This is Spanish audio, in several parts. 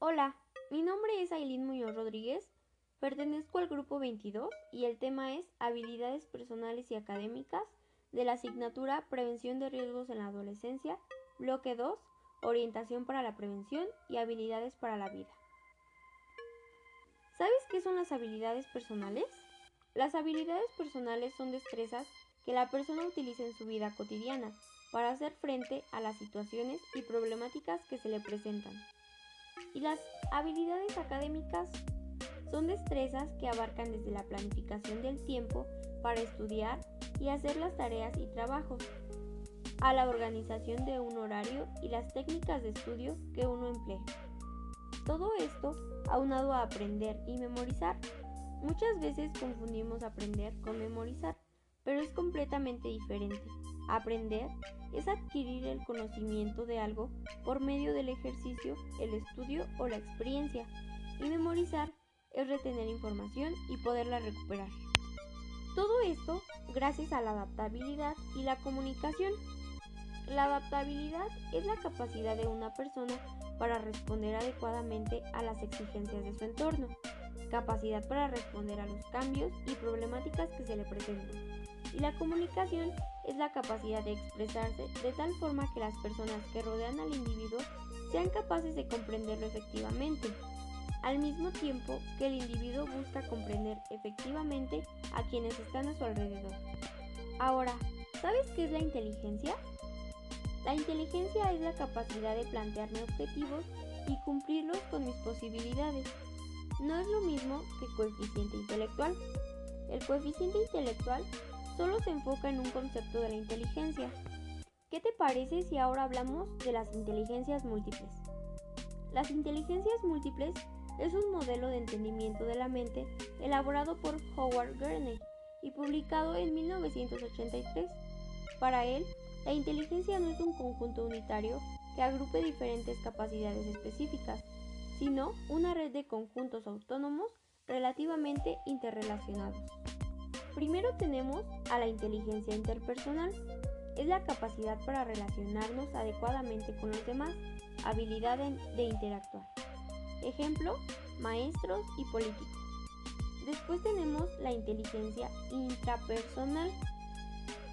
Hola, mi nombre es Aileen Muñoz Rodríguez, pertenezco al grupo 22 y el tema es Habilidades personales y académicas de la asignatura Prevención de riesgos en la adolescencia, bloque 2, Orientación para la prevención y habilidades para la vida. ¿Sabes qué son las habilidades personales? Las habilidades personales son destrezas que la persona utiliza en su vida cotidiana para hacer frente a las situaciones y problemáticas que se le presentan. Y las habilidades académicas son destrezas que abarcan desde la planificación del tiempo para estudiar y hacer las tareas y trabajos, a la organización de un horario y las técnicas de estudio que uno emplea. Todo esto aunado a aprender y memorizar. Muchas veces confundimos aprender con memorizar, pero es completamente diferente. Aprender es adquirir el conocimiento de algo por medio del ejercicio, el estudio o la experiencia. Y memorizar es retener información y poderla recuperar. Todo esto gracias a la adaptabilidad y la comunicación. La adaptabilidad es la capacidad de una persona para responder adecuadamente a las exigencias de su entorno, capacidad para responder a los cambios y problemáticas que se le presentan. Y la comunicación es la capacidad de expresarse de tal forma que las personas que rodean al individuo sean capaces de comprenderlo efectivamente, al mismo tiempo que el individuo busca comprender efectivamente a quienes están a su alrededor. Ahora, ¿sabes qué es la inteligencia? La inteligencia es la capacidad de plantearme objetivos y cumplirlos con mis posibilidades. No es lo mismo que coeficiente intelectual. El coeficiente intelectual solo se enfoca en un concepto de la inteligencia. ¿Qué te parece si ahora hablamos de las inteligencias múltiples? Las inteligencias múltiples es un modelo de entendimiento de la mente elaborado por Howard Gurney y publicado en 1983. Para él, la inteligencia no es un conjunto unitario que agrupe diferentes capacidades específicas, sino una red de conjuntos autónomos relativamente interrelacionados. Primero tenemos a la inteligencia interpersonal. Es la capacidad para relacionarnos adecuadamente con los demás, habilidad de interactuar. Ejemplo, maestros y políticos. Después tenemos la inteligencia intrapersonal.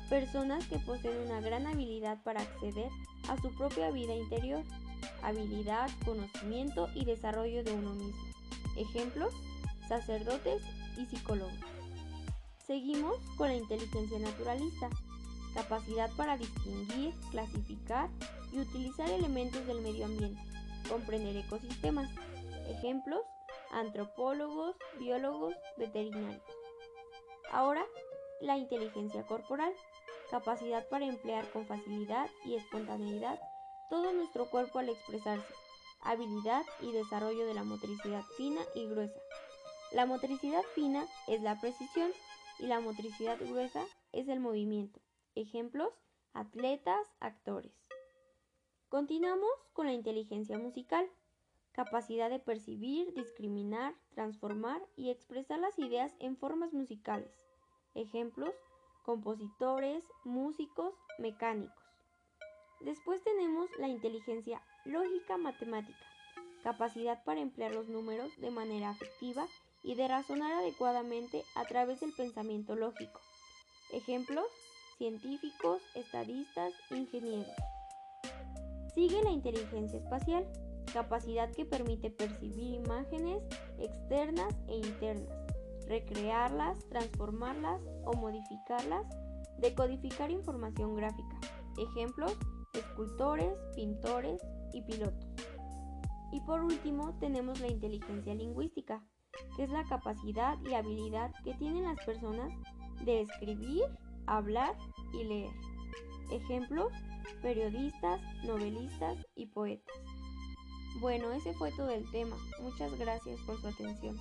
Personas que poseen una gran habilidad para acceder a su propia vida interior, habilidad, conocimiento y desarrollo de uno mismo. Ejemplos, sacerdotes y psicólogos. Seguimos con la inteligencia naturalista, capacidad para distinguir, clasificar y utilizar elementos del medio ambiente, comprender ecosistemas. Ejemplos, antropólogos, biólogos, veterinarios. Ahora, la inteligencia corporal, capacidad para emplear con facilidad y espontaneidad todo nuestro cuerpo al expresarse, habilidad y desarrollo de la motricidad fina y gruesa. La motricidad fina es la precisión y la motricidad gruesa es el movimiento. Ejemplos, atletas, actores. Continuamos con la inteligencia musical, capacidad de percibir, discriminar, transformar y expresar las ideas en formas musicales. Ejemplos, compositores, músicos, mecánicos. Después tenemos la inteligencia lógica matemática, capacidad para emplear los números de manera afectiva y de razonar adecuadamente a través del pensamiento lógico. Ejemplos, científicos, estadistas, ingenieros. Sigue la inteligencia espacial, capacidad que permite percibir imágenes externas e internas, recrearlas, transformarlas o modificarlas, decodificar información gráfica. Ejemplos, escultores, pintores y pilotos. Y por último tenemos la inteligencia lingüística, que es la capacidad y habilidad que tienen las personas de escribir, hablar y leer. Ejemplos, periodistas, novelistas y poetas. Bueno, ese fue todo el tema. Muchas gracias por su atención.